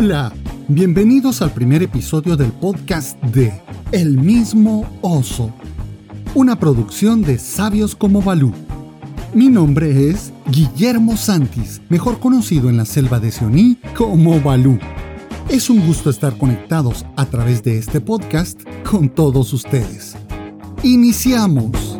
Hola, bienvenidos al primer episodio del podcast de El mismo oso, una producción de Sabios como Balú. Mi nombre es Guillermo Santis, mejor conocido en la selva de Sioní como Balú. Es un gusto estar conectados a través de este podcast con todos ustedes. Iniciamos.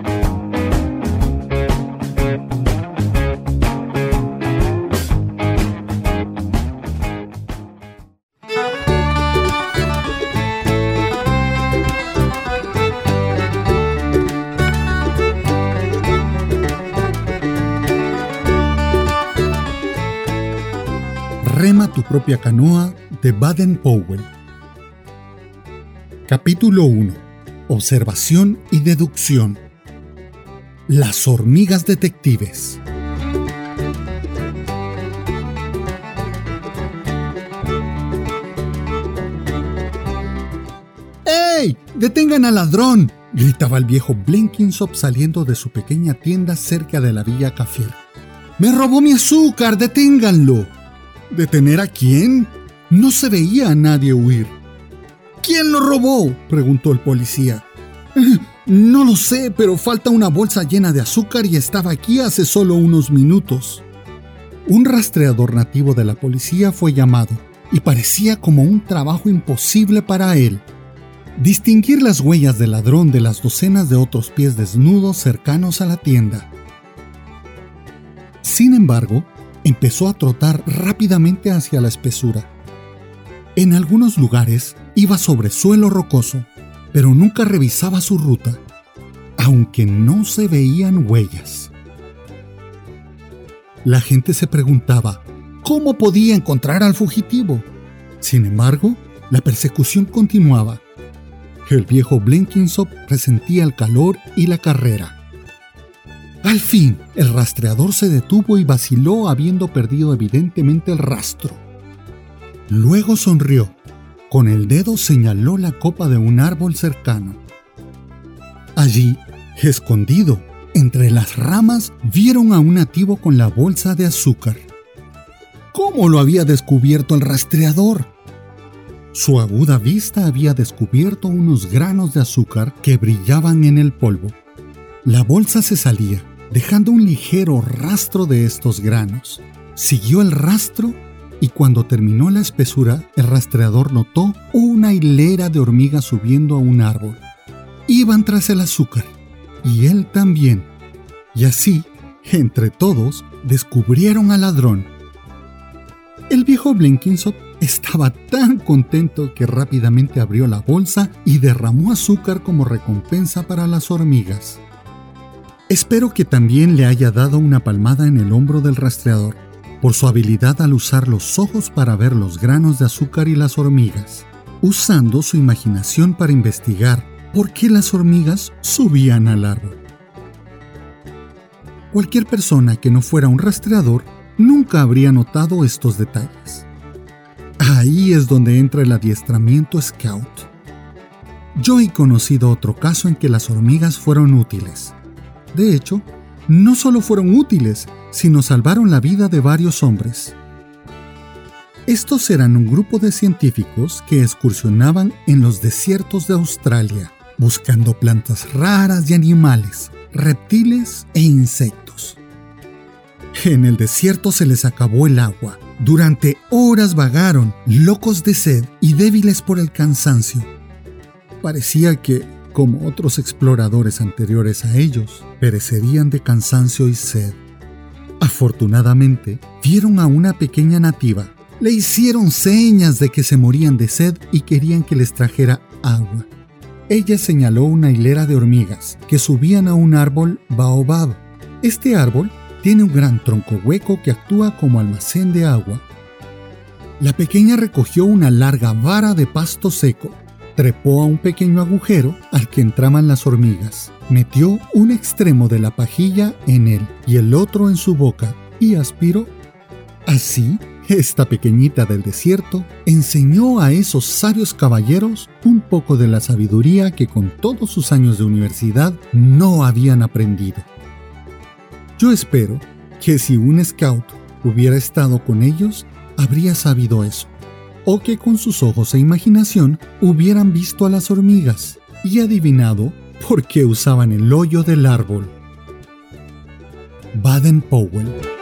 Propia canoa de Baden Powell. Capítulo 1. Observación y deducción. Las hormigas detectives. ¡Ey! ¡Detengan al ladrón! gritaba el viejo Blenkinsop saliendo de su pequeña tienda cerca de la villa Cafier. ¡Me robó mi azúcar! ¡Deténganlo! ¿Detener a quién? No se veía a nadie huir. ¿Quién lo robó? preguntó el policía. No lo sé, pero falta una bolsa llena de azúcar y estaba aquí hace solo unos minutos. Un rastreador nativo de la policía fue llamado y parecía como un trabajo imposible para él. Distinguir las huellas del ladrón de las docenas de otros pies desnudos cercanos a la tienda. Sin embargo, empezó a trotar rápidamente hacia la espesura. En algunos lugares iba sobre suelo rocoso, pero nunca revisaba su ruta, aunque no se veían huellas. La gente se preguntaba cómo podía encontrar al fugitivo. Sin embargo, la persecución continuaba. El viejo Blenkinsop resentía el calor y la carrera. Al fin, el rastreador se detuvo y vaciló habiendo perdido evidentemente el rastro. Luego sonrió. Con el dedo señaló la copa de un árbol cercano. Allí, escondido, entre las ramas, vieron a un nativo con la bolsa de azúcar. ¿Cómo lo había descubierto el rastreador? Su aguda vista había descubierto unos granos de azúcar que brillaban en el polvo. La bolsa se salía, dejando un ligero rastro de estos granos. Siguió el rastro y cuando terminó la espesura, el rastreador notó una hilera de hormigas subiendo a un árbol. Iban tras el azúcar, y él también. Y así, entre todos, descubrieron al ladrón. El viejo Blenkinsop estaba tan contento que rápidamente abrió la bolsa y derramó azúcar como recompensa para las hormigas. Espero que también le haya dado una palmada en el hombro del rastreador, por su habilidad al usar los ojos para ver los granos de azúcar y las hormigas, usando su imaginación para investigar por qué las hormigas subían al árbol. Cualquier persona que no fuera un rastreador nunca habría notado estos detalles. Ahí es donde entra el adiestramiento scout. Yo he conocido otro caso en que las hormigas fueron útiles de hecho, no solo fueron útiles, sino salvaron la vida de varios hombres. Estos eran un grupo de científicos que excursionaban en los desiertos de Australia, buscando plantas raras y animales, reptiles e insectos. En el desierto se les acabó el agua. Durante horas vagaron, locos de sed y débiles por el cansancio. Parecía que como otros exploradores anteriores a ellos, perecerían de cansancio y sed. Afortunadamente, vieron a una pequeña nativa. Le hicieron señas de que se morían de sed y querían que les trajera agua. Ella señaló una hilera de hormigas que subían a un árbol baobab. Este árbol tiene un gran tronco hueco que actúa como almacén de agua. La pequeña recogió una larga vara de pasto seco Trepó a un pequeño agujero al que entraban las hormigas, metió un extremo de la pajilla en él y el otro en su boca y aspiró. Así, esta pequeñita del desierto enseñó a esos sabios caballeros un poco de la sabiduría que con todos sus años de universidad no habían aprendido. Yo espero que si un scout hubiera estado con ellos, habría sabido eso o que con sus ojos e imaginación hubieran visto a las hormigas y adivinado por qué usaban el hoyo del árbol. Baden Powell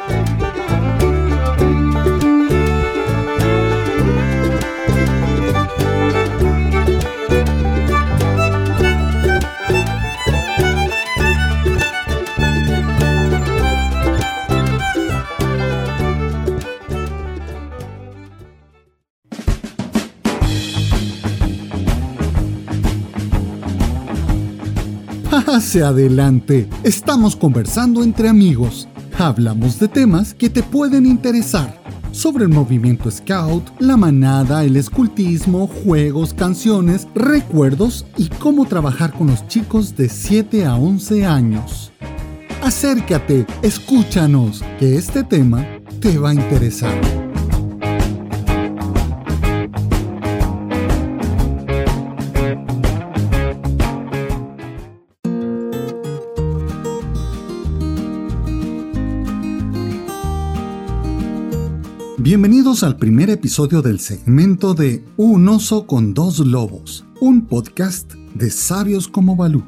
Hacia adelante, estamos conversando entre amigos. Hablamos de temas que te pueden interesar. Sobre el movimiento scout, la manada, el escultismo, juegos, canciones, recuerdos y cómo trabajar con los chicos de 7 a 11 años. Acércate, escúchanos, que este tema te va a interesar. Bienvenidos al primer episodio del segmento de Un oso con dos lobos, un podcast de sabios como Balú.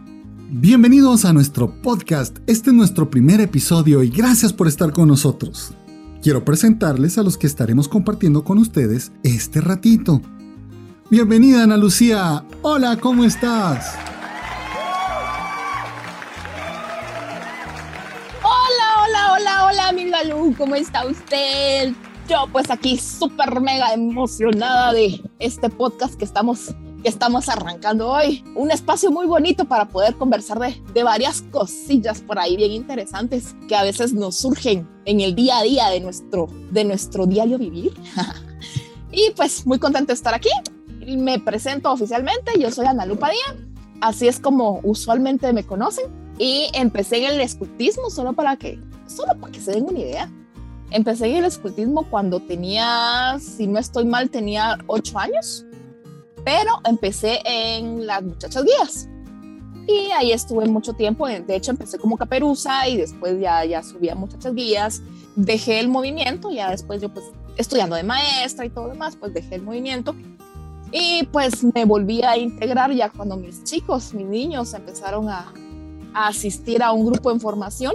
Bienvenidos a nuestro podcast, este es nuestro primer episodio y gracias por estar con nosotros. Quiero presentarles a los que estaremos compartiendo con ustedes este ratito. Bienvenida Ana Lucía, hola, ¿cómo estás? Hola, hola, hola, hola, mi Balú, ¿cómo está usted? Yo pues aquí súper mega emocionada de este podcast que estamos, que estamos arrancando hoy. Un espacio muy bonito para poder conversar de, de varias cosillas por ahí bien interesantes que a veces nos surgen en el día a día de nuestro, de nuestro diario vivir. y pues muy contento de estar aquí. Me presento oficialmente, yo soy Ana Lupa Díaz, así es como usualmente me conocen. Y empecé en el escultismo solo para que, solo para que se den una idea Empecé en el escultismo cuando tenía, si no estoy mal, tenía ocho años, pero empecé en las muchachas guías. Y ahí estuve mucho tiempo, de hecho empecé como caperuza y después ya, ya subí a muchachas guías, dejé el movimiento, ya después yo pues estudiando de maestra y todo lo demás, pues dejé el movimiento. Y pues me volví a integrar ya cuando mis chicos, mis niños empezaron a, a asistir a un grupo en formación,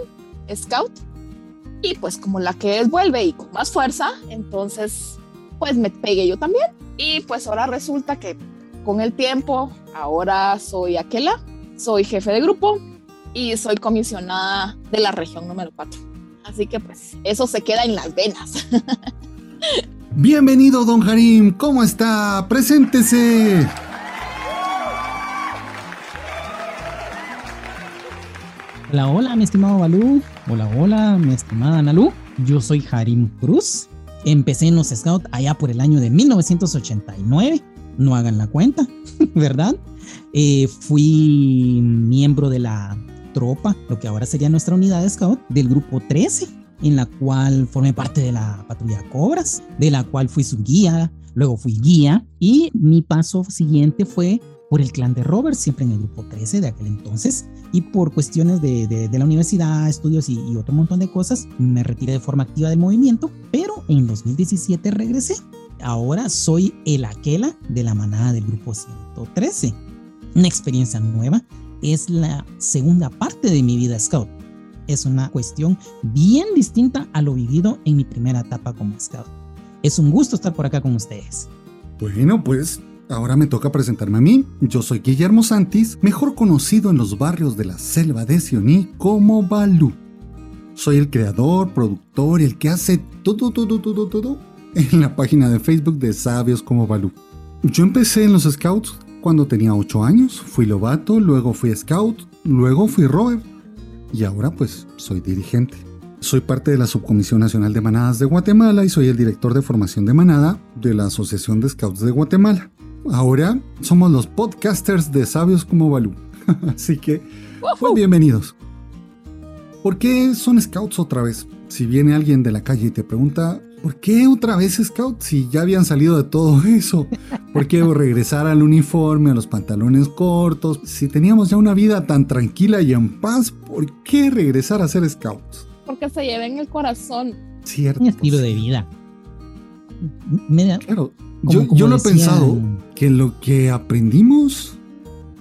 Scout, y pues como la que es vuelve y con más fuerza, entonces pues me pegué yo también. Y pues ahora resulta que con el tiempo, ahora soy Aquela, soy jefe de grupo y soy comisionada de la región número 4. Así que pues eso se queda en las venas. Bienvenido, don Harim, ¿cómo está? Preséntese. Hola, hola, mi estimado Balú. Hola, hola, mi estimada Nalu. Yo soy Harim Cruz. Empecé en los Scouts allá por el año de 1989. No hagan la cuenta, ¿verdad? Eh, fui miembro de la tropa, lo que ahora sería nuestra unidad de Scout, del grupo 13, en la cual formé parte de la patrulla Cobras, de la cual fui su guía, luego fui guía y mi paso siguiente fue por el clan de Robert, siempre en el grupo 13 de aquel entonces, y por cuestiones de, de, la universidad, estudios y, y, otro montón de cosas, me retiré de forma activa del movimiento, pero en 2017 regresé. Ahora soy el Aquela de la manada del grupo 113. Una experiencia nueva, es la segunda parte de mi vida scout. Es una cuestión bien distinta a lo vivido en mi primera etapa como scout. Es un gusto estar por acá con ustedes. Bueno, pues Ahora me toca presentarme a mí. Yo soy Guillermo Santis, mejor conocido en los barrios de la selva de Sioní como Balú. Soy el creador, productor el que hace todo, todo, todo, todo en la página de Facebook de Sabios como Balú. Yo empecé en los Scouts cuando tenía 8 años, fui lobato, luego fui Scout, luego fui Rover y ahora pues soy dirigente. Soy parte de la Subcomisión Nacional de Manadas de Guatemala y soy el director de formación de manada de la Asociación de Scouts de Guatemala. Ahora somos los podcasters de Sabios como Balú. Así que, pues bienvenidos. ¿Por qué son scouts otra vez? Si viene alguien de la calle y te pregunta, ¿por qué otra vez scouts si ya habían salido de todo eso? ¿Por qué regresar al uniforme, a los pantalones cortos? Si teníamos ya una vida tan tranquila y en paz, ¿por qué regresar a ser scouts? Porque se lleva en el corazón. Cierto. Un estilo de vida. Claro, yo, yo lo he pensado, que lo que aprendimos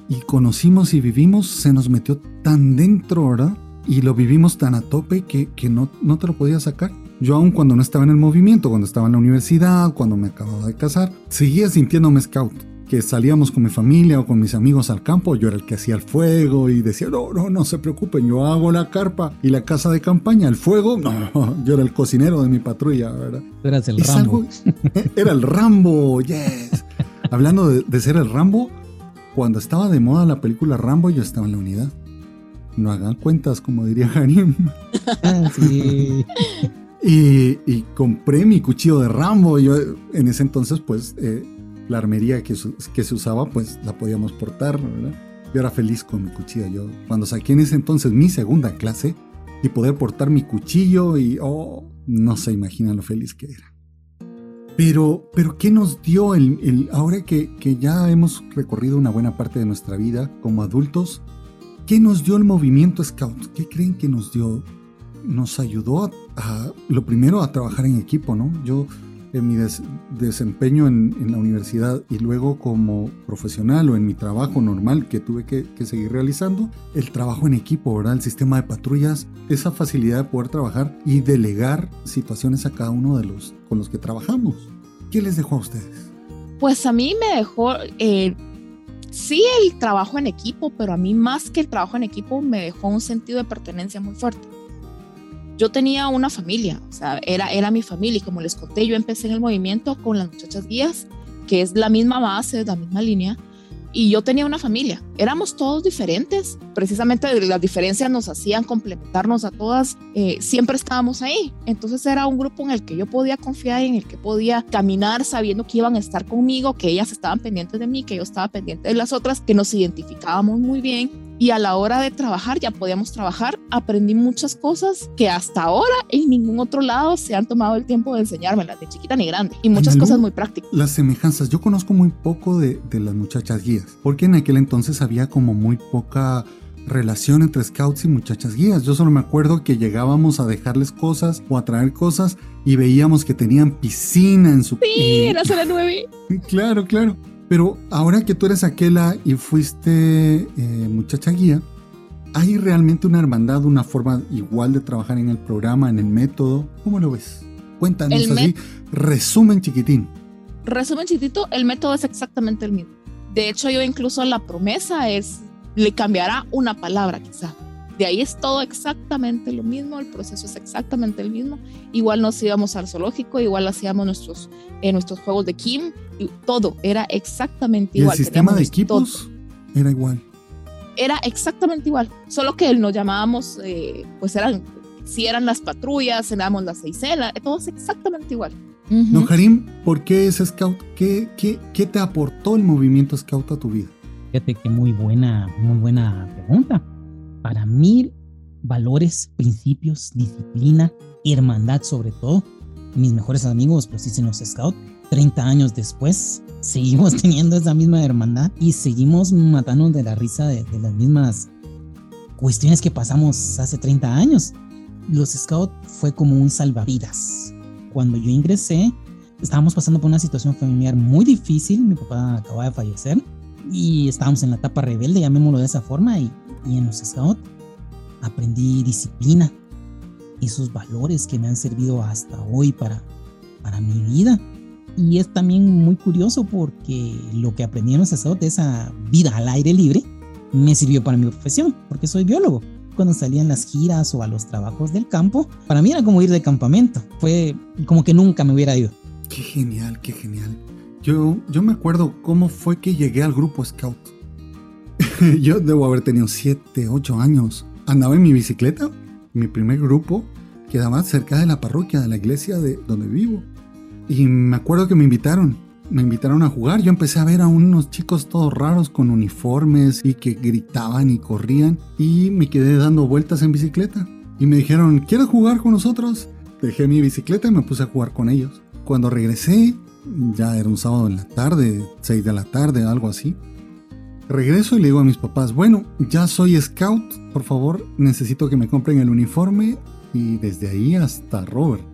y conocimos y vivimos se nos metió tan dentro, ¿verdad? Y lo vivimos tan a tope que, que no, no te lo podías sacar. Yo aún cuando no estaba en el movimiento, cuando estaba en la universidad, cuando me acababa de casar, seguía sintiéndome scout. Que salíamos con mi familia o con mis amigos al campo, yo era el que hacía el fuego y decía, no, no, no se preocupen, yo hago la carpa y la casa de campaña, el fuego, no, yo era el cocinero de mi patrulla, ¿verdad? eras el Rambo. era el Rambo, yes. Hablando de, de ser el Rambo, cuando estaba de moda la película Rambo, yo estaba en la unidad. No hagan cuentas, como diría Harim. Ah, sí. Y, compré mi cuchillo de Rambo. Yo en ese entonces, pues, eh, la armería que, que, se usaba, pues la podíamos portar, ¿verdad? Yo era feliz con mi cuchillo. Yo, cuando saqué en ese entonces mi segunda clase y poder portar mi cuchillo y, oh, no se imagina lo feliz que era. Pero, pero ¿qué nos dio el, el ahora que, que ya hemos recorrido una buena parte de nuestra vida como adultos? ¿Qué nos dio el movimiento Scout? ¿Qué creen que nos dio? Nos ayudó a, lo primero a trabajar en equipo, ¿no? Yo en mi desempeño en, la universidad y luego como profesional o en mi trabajo normal que tuve que, seguir realizando, el trabajo en equipo, ¿verdad? El sistema de patrullas, esa facilidad de poder trabajar y delegar situaciones a cada uno de los con los que trabajamos. ¿Qué les dejó a ustedes? Pues a mí me dejó, eh, sí, el trabajo en equipo, pero a mí más que el trabajo en equipo me dejó un sentido de pertenencia muy fuerte yo tenía una familia, o sea, era, era mi familia y como les conté, yo empecé en el movimiento con las muchachas guías, que es la misma base, la misma línea, y yo tenía una familia. Éramos todos diferentes, precisamente las diferencias nos hacían complementarnos a todas, eh, siempre estábamos ahí. Entonces era un grupo en el que yo podía confiar, en el que podía caminar sabiendo que iban a estar conmigo, que ellas estaban pendientes de mí, que yo estaba pendiente de las otras, que nos identificábamos muy bien y a la hora de trabajar ya podíamos trabajar. Aprendí muchas cosas que hasta ahora en ningún otro lado se han tomado el tiempo de enseñármelas, de chiquita ni grande, y muchas cosas muy prácticas. Las semejanzas, yo conozco muy poco de, de las muchachas guías, porque en aquel entonces había como muy poca relación entre scouts y muchachas guías. Yo solo me acuerdo que llegábamos a dejarles cosas o a traer cosas y veíamos que tenían piscina en su... Sí, era nueve. Claro, claro. Pero ahora que tú eres aquella y fuiste eh, muchacha guía, ¿hay realmente una hermandad, una forma igual de trabajar en el programa, en el método? ¿Cómo lo ves? Cuéntanos así, resumen chiquitín. Resumen chiquitito, el método es exactamente el mismo. De hecho, yo incluso la promesa es, le cambiará una palabra quizá, de ahí es todo exactamente lo mismo, el proceso es exactamente el mismo. Igual nos íbamos al zoológico, igual hacíamos nuestros, eh, nuestros juegos de Kim, y todo era exactamente igual. ¿El sistema de equipos era igual? Era exactamente igual, solo que nos llamábamos, eh, pues eran, si eran las patrullas, éramos las seisena, todo es exactamente igual. No, Karim, ¿por qué es Scout? ¿Qué, qué, ¿Qué te aportó el movimiento Scout a tu vida? Fíjate que muy buena, muy buena pregunta para mí, valores, principios, disciplina, hermandad sobre todo. Mis mejores amigos, pues dicen los scouts, 30 años después, seguimos teniendo esa misma hermandad y seguimos matándonos de la risa de, las mismas cuestiones que pasamos hace 30 años. Los scouts fue como un salvavidas. Cuando yo ingresé, estábamos pasando por una situación familiar muy difícil. Mi papá acababa de fallecer y estábamos en la etapa rebelde, llamémoslo de esa forma, y y en los scouts aprendí disciplina, esos valores que me han servido hasta hoy para, para mi vida. Y es también muy curioso porque lo que aprendí en los scouts, esa vida al aire libre, me sirvió para mi profesión, porque soy biólogo. Cuando salían las giras o a los trabajos del campo, para mí era como ir de campamento. Fue como que nunca me hubiera ido. Qué genial, qué genial. Yo, yo me acuerdo cómo fue que llegué al grupo Scout. yo debo haber tenido 7, 8 años. Andaba en mi bicicleta, mi primer grupo quedaba cerca de la parroquia, de la iglesia de donde vivo. Y me acuerdo que me invitaron, me invitaron a jugar. Yo empecé a ver a unos chicos todos raros con uniformes y que gritaban y corrían. Y me quedé dando vueltas en bicicleta. Y me dijeron, ¿quieres jugar con nosotros? Dejé mi bicicleta y me puse a jugar con ellos. Cuando regresé, ya era un sábado en la tarde, 6 de la tarde, algo así. Regreso y le digo a mis papás, bueno, ya soy scout, por favor, necesito que me compren el uniforme y desde ahí hasta Robert.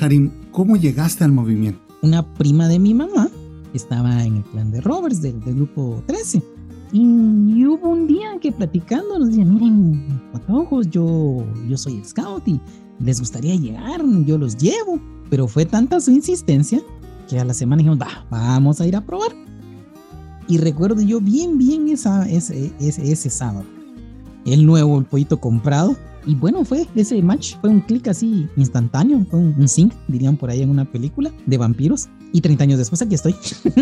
Harim, ¿cómo llegaste al movimiento? una prima de mi mamá estaba en el clan de Roberts del, grupo 13. Y, hubo un día que platicando nos decían, miren, ojos, yo, yo soy scout y les gustaría llegar, yo los llevo. Pero fue tanta su insistencia que a la semana dijimos, va, vamos a ir a probar. Y recuerdo yo bien, bien esa, ese, ese, ese sábado. El nuevo, el pollito comprado. Y bueno, fue ese match, fue un clic así instantáneo, fue un, sync, dirían por ahí en una película de vampiros. Y 30 años después aquí estoy.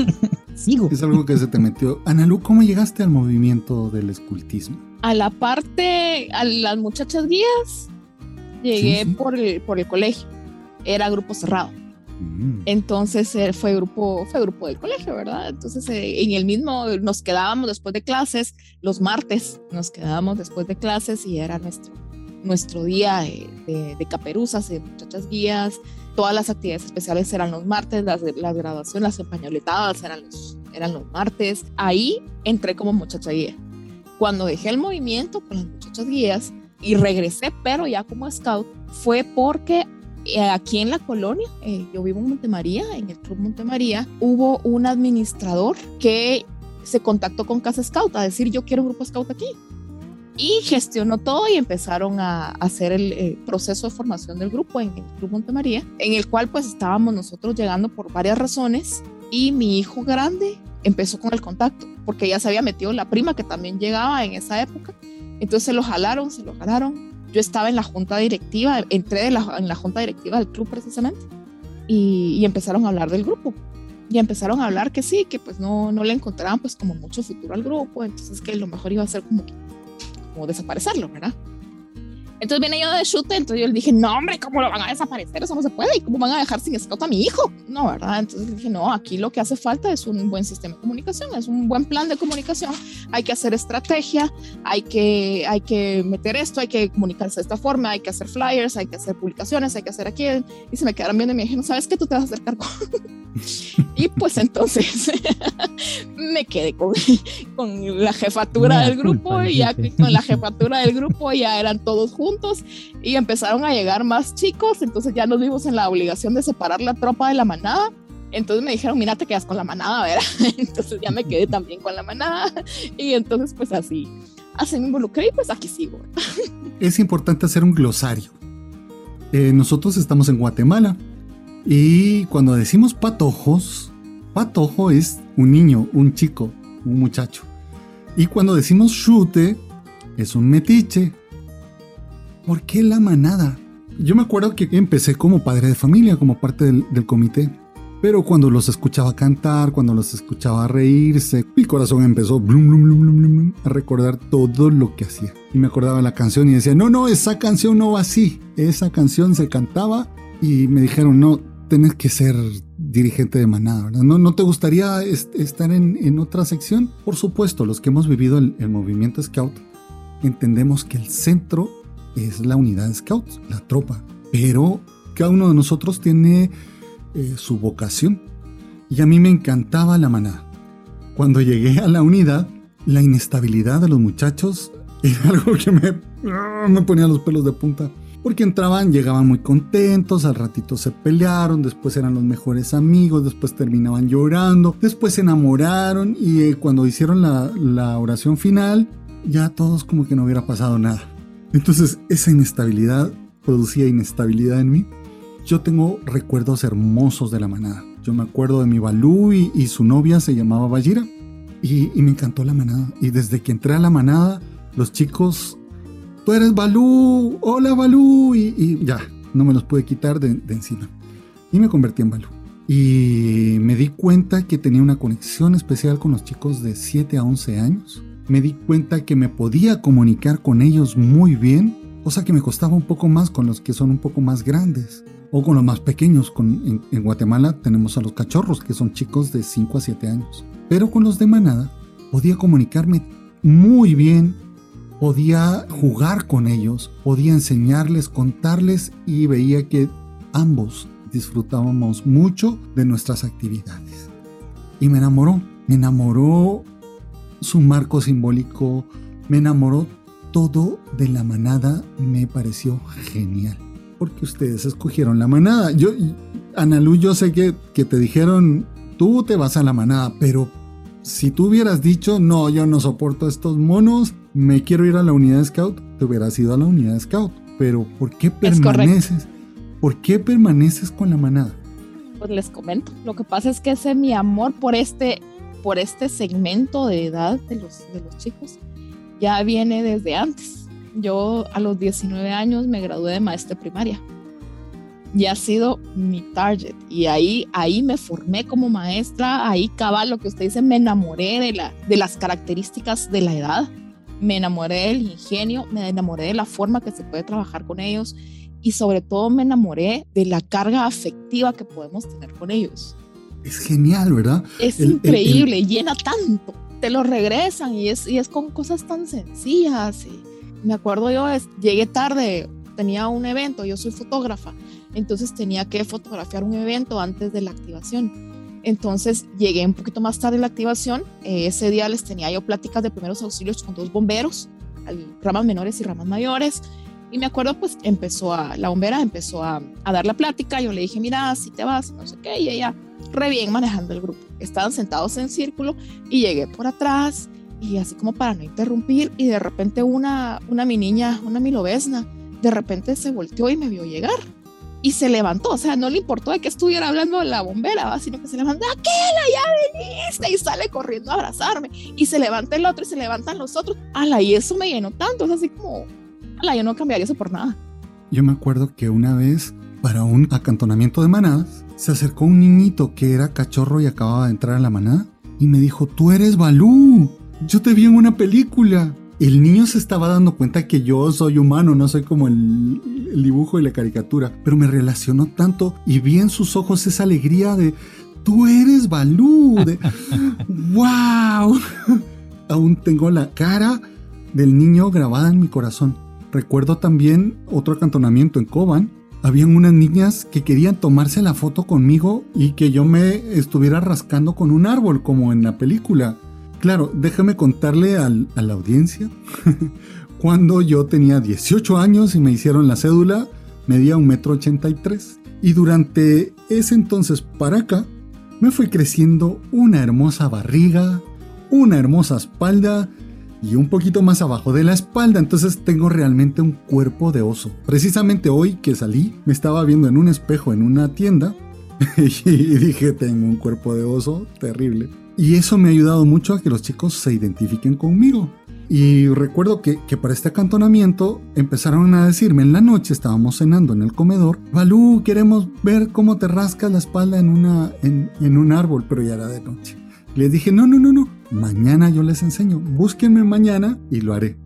Sigo. Es algo que se te metió. Analu, ¿cómo llegaste al movimiento del escultismo? A la parte, a las muchachas guías, llegué Por, el, por el colegio. Era grupo cerrado. Mm. Entonces eh, fue grupo, fue grupo del colegio, ¿verdad? Entonces eh, en el mismo nos quedábamos después de clases, los martes nos quedábamos después de clases y era nuestro, nuestro día de, de, caperuzas, de muchachas guías. Todas las actividades especiales eran los martes, las, las graduaciones, las empañoletadas eran los, eran los martes. Ahí entré como muchacha guía. Cuando dejé el movimiento con las muchachas guías y regresé, pero ya como scout, fue porque aquí en la colonia, eh, yo vivo en Montemaría, en el Club Montemaría, hubo un administrador que se contactó con Casa Scout a decir yo quiero un grupo Scout aquí. Y gestionó todo y empezaron a hacer el, proceso de formación del grupo en el Club Montemaría, en el cual pues estábamos nosotros llegando por varias razones y mi hijo grande empezó con el contacto, porque ya se había metido la prima que también llegaba en esa época. Entonces se lo jalaron, se lo jalaron yo estaba en la junta directiva, entré en la junta directiva del club precisamente y, empezaron a hablar del grupo. Y empezaron a hablar que sí, que pues no, no le encontraban pues como mucho futuro al grupo, entonces que lo mejor iba a ser como, como desaparecerlo, ¿verdad? Entonces viene yo de chute, entonces yo le dije, no, hombre, ¿cómo lo van a desaparecer? Eso no se puede. ¿Y cómo van a dejar sin scout a mi hijo? No, ¿verdad? Entonces le dije, no, aquí lo que hace falta es un buen sistema de comunicación, es un buen plan de comunicación. Hay que hacer estrategia, hay que, hay que meter esto, hay que comunicarse de esta forma, hay que hacer flyers, hay que hacer publicaciones, hay que hacer aquí. Y se me quedaron viendo y me dijeron, ¿sabes qué? Tú te vas a hacer cargo. y pues entonces me quedé con, con la jefatura del grupo y ya con la jefatura del grupo ya eran todos juntos y empezaron a llegar más chicos, entonces ya nos vimos en la obligación de separar la tropa de la manada. Entonces me dijeron, mira, te quedas con la manada, ¿verdad? Entonces ya me quedé también con la manada y entonces pues así, así me involucré y pues aquí sigo. Es importante hacer un glosario. Eh, nosotros estamos en Guatemala y cuando decimos patojos, patojo es un niño, un chico, un muchacho. Y cuando decimos chute, es un metiche, ¿por qué la manada? Yo me acuerdo que empecé como padre de familia, como parte del, comité. Pero cuando los escuchaba cantar, cuando los escuchaba reírse, mi corazón empezó blum, blum, blum, a recordar todo lo que hacía. Y me acordaba la canción y decía, no, no, esa canción no va así. Esa canción se cantaba y me dijeron, no, tienes que ser dirigente de manada, ¿verdad? ¿No, no te gustaría estar en, otra sección? Por supuesto, los que hemos vivido el, el movimiento Scout, entendemos que el centro es la unidad scouts, la tropa. Pero cada uno de nosotros tiene eh, su vocación. Y a mí me encantaba la manada. Cuando llegué a la unidad, la inestabilidad de los muchachos era algo que me, ah, me ponía los pelos de punta. Porque entraban, llegaban muy contentos, al ratito se pelearon, después eran los mejores amigos, después terminaban llorando, después se enamoraron y eh, cuando hicieron la, la oración final, ya todos como que no hubiera pasado nada. Entonces esa inestabilidad producía inestabilidad en mí. Yo tengo recuerdos hermosos de la manada. Yo me acuerdo de mi Balú y, su novia se llamaba Bajira. Y, me encantó la manada. Y desde que entré a la manada, los chicos, tú eres Balú, hola Balú. Y, ya, no me los pude quitar de, de encima. Y me convertí en Balú. Y me di cuenta que tenía una conexión especial con los chicos de 7 a 11 años me di cuenta que me podía comunicar con ellos muy bien, cosa que me costaba un poco más con los que son un poco más grandes o con los más pequeños. Con, en, Guatemala tenemos a los cachorros, que son chicos de 5 a 7 años. Pero con los de manada podía comunicarme muy bien, podía jugar con ellos, podía enseñarles, contarles y veía que ambos disfrutábamos mucho de nuestras actividades. Y me enamoró, me enamoró su marco simbólico, me enamoró todo de la manada, me pareció genial. Porque ustedes escogieron la manada. Yo, Analú, yo sé que, que te dijeron, tú te vas a la manada, pero si tú hubieras dicho, no, yo no soporto estos monos, me quiero ir a la unidad scout, te hubieras ido a la unidad scout. Pero ¿por qué permaneces? ¿Por qué permaneces con la manada? Pues les comento, lo que pasa es que ese mi amor por este, por este segmento de edad de los, de los chicos ya viene desde antes. Yo a los 19 años me gradué de maestra primaria y ha sido mi target. Y ahí, ahí me formé como maestra, ahí cabal lo que usted dice, me enamoré de, la, de las características de la edad, me enamoré del ingenio, me enamoré de la forma que se puede trabajar con ellos y sobre todo me enamoré de la carga afectiva que podemos tener con ellos. Es genial, ¿verdad? Es increíble, llena tanto. Te lo regresan y es, y es con cosas tan sencillas. me acuerdo yo, llegué tarde, tenía un evento, yo soy fotógrafa entonces tenía que fotografiar un evento antes de la activación. Entonces llegué un poquito más tarde a la activación. Eh, ese día les tenía yo pláticas de primeros auxilios con dos bomberos, ramas menores y ramas mayores. Y me acuerdo, pues empezó a, la bombera empezó a, a dar la plática. Yo le dije, mira, si te vas, no sé qué. Y ella, re bien manejando el grupo. Estaban sentados en círculo y llegué por atrás y así como para no interrumpir. Y de repente una, una mi niña, una mi lobesna, de repente se volteó y me vio llegar y se levantó, o sea, no le importó de que estuviera hablando la bombera, sino que se levantó, ¡Aquela, ya veniste! Y sale corriendo a abrazarme, y se levanta el otro y se levantan los otros, ¡ala! Y eso me llenó tanto, es así como, ¡ala! Yo no cambiaría eso por nada. Yo me acuerdo que una vez, para un acantonamiento de manadas, se acercó un niñito que era cachorro y acababa de entrar a la manada, y me dijo, tú eres Balú, yo te vi en una película el niño se estaba dando cuenta que yo soy humano, no soy como el, dibujo y la caricatura, pero me relacionó tanto y vi en sus ojos esa alegría de, tú eres Balú, de, wow. Aún tengo la cara del niño grabada en mi corazón. Recuerdo también otro acantonamiento en Coban. Habían unas niñas que querían tomarse la foto conmigo y que yo me estuviera rascando con un árbol como en la película. Claro, déjame contarle a la audiencia. Cuando yo tenía 18 años y me hicieron la cédula, medía un metro 83. Y durante ese entonces para acá, me fue creciendo una hermosa barriga, una hermosa espalda y un poquito más abajo de la espalda, entonces tengo realmente un cuerpo de oso. Precisamente hoy que salí, me estaba viendo en un espejo en una tienda y dije, tengo un cuerpo de oso terrible. Y eso me ha ayudado mucho a que los chicos se identifiquen conmigo. Y recuerdo que, para este acantonamiento empezaron a decirme en la noche, estábamos cenando en el comedor, Balú, queremos ver cómo te rascas la espalda en, una, en, un árbol, pero ya era de noche. Les dije, no, no, no, no, mañana yo les enseño, búsquenme mañana y lo haré.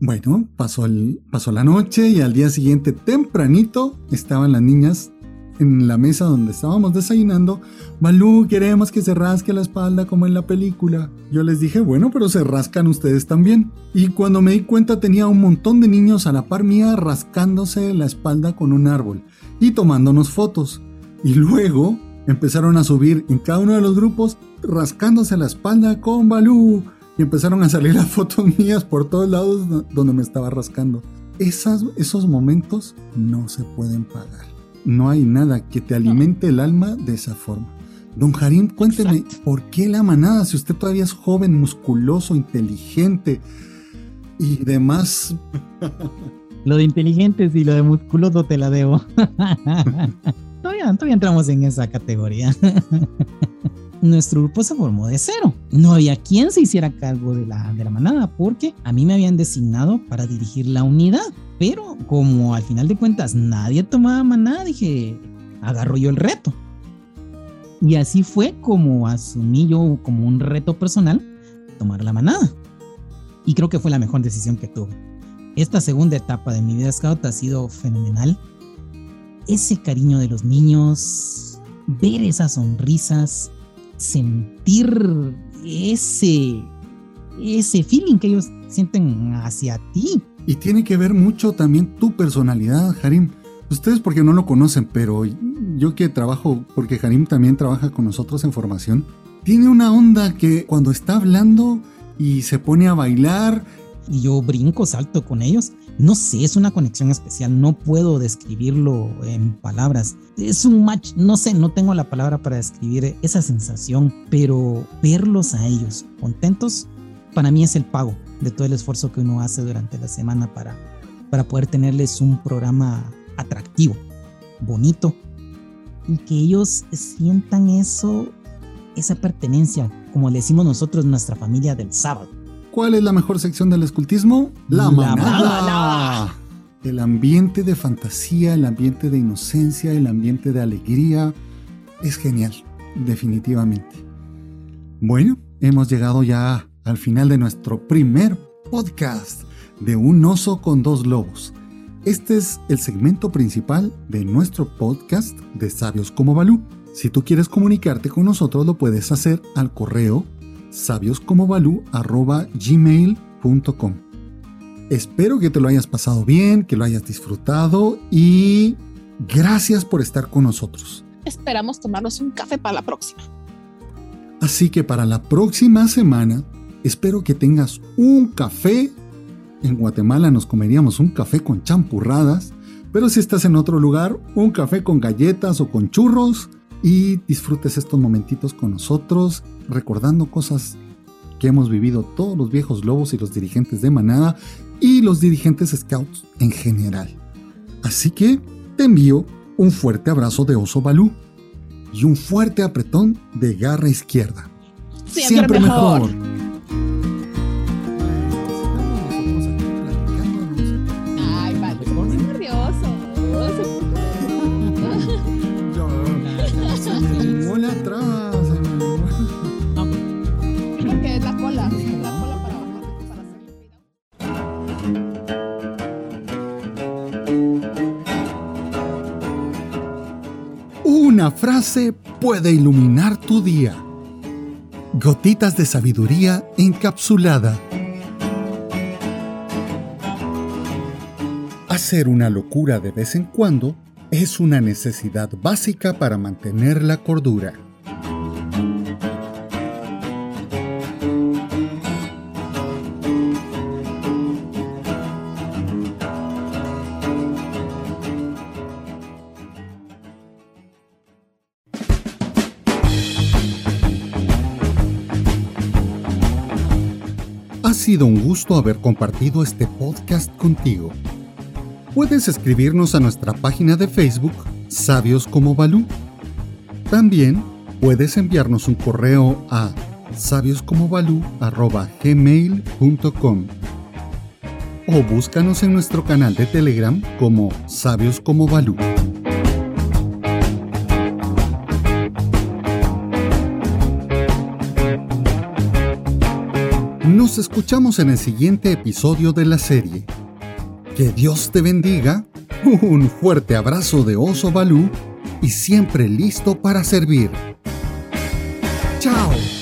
Bueno, pasó, el, pasó la noche y al día siguiente tempranito estaban las niñas en la mesa donde estábamos desayunando, Balú, queremos que se rasque la espalda como en la película. Yo les dije, bueno, pero se rascan ustedes también. Y cuando me di cuenta tenía un montón de niños a la par mía rascándose la espalda con un árbol y tomándonos fotos. Y luego empezaron a subir en cada uno de los grupos rascándose la espalda con Balú. Y empezaron a salir las fotos mías por todos lados donde me estaba rascando. Esas, esos momentos no se pueden pagar no hay nada que te alimente el alma de esa forma. Don Harim, cuénteme, ¿por qué la manada? Si usted todavía es joven, musculoso, inteligente y demás. Lo de inteligentes y lo de musculoso te la debo. todavía, todavía entramos en esa categoría. Nuestro grupo se formó de cero. No había quien se hiciera cargo de la, de la manada porque a mí me habían designado para dirigir la unidad. Pero como al final de cuentas nadie tomaba manada, dije, agarro yo el reto. Y así fue como asumí yo como un reto personal tomar la manada. Y creo que fue la mejor decisión que tuve. Esta segunda etapa de mi vida scout ha sido fenomenal. Ese cariño de los niños, ver esas sonrisas, sentir ese, ese feeling que ellos sienten hacia ti y tiene que ver mucho también tu personalidad, Harim. Ustedes porque no lo conocen, pero yo que trabajo, porque Harim también trabaja con nosotros en formación, tiene una onda que cuando está hablando y se pone a bailar y yo brinco, salto con ellos. No sé, es una conexión especial, no puedo describirlo en palabras. Es un match, no sé, no tengo la palabra para describir esa sensación, pero verlos a ellos contentos, para mí es el pago de todo el esfuerzo que uno hace durante la semana para, para poder tenerles un programa atractivo, bonito, y que ellos sientan eso, esa pertenencia, como le decimos nosotros, nuestra familia del sábado. ¿Cuál es la mejor sección del escultismo? La, manada. El ambiente de fantasía, el ambiente de inocencia, el ambiente de alegría es genial, definitivamente. Bueno, hemos llegado ya al final de nuestro primer podcast de Un oso con dos lobos. Este es el segmento principal de nuestro podcast de Sabios como Balú. Si tú quieres comunicarte con nosotros, lo puedes hacer al correo sabioscomobalú.gmail.com Espero que te lo hayas pasado bien, que lo hayas disfrutado y gracias por estar con nosotros. Esperamos tomarnos un café para la próxima. Así que para la próxima semana, espero que tengas un café en Guatemala nos comeríamos un café con champurradas, pero si estás en otro lugar, un café con galletas o con churros y disfrutes estos momentitos con nosotros, recordando cosas que hemos vivido todos los viejos lobos y los dirigentes de manada y los dirigentes scouts en general. Así que te envío un fuerte abrazo de oso balú y un fuerte apretón de garra izquierda. Siempre, mejor. Una frase puede iluminar tu día. Gotitas de sabiduría encapsulada. Hacer una locura de vez en cuando es una necesidad básica para mantener la cordura. Haber compartido este podcast contigo. Puedes escribirnos a nuestra página de Facebook, Sabios como Balú. También puedes enviarnos un correo a sabioscomobalú.gmail.com o búscanos en nuestro canal de Telegram como Sabios como Balú. Escuchamos en el siguiente episodio de la serie. Que Dios te bendiga, un fuerte abrazo de Oso Balú y siempre listo para servir. ¡Chao!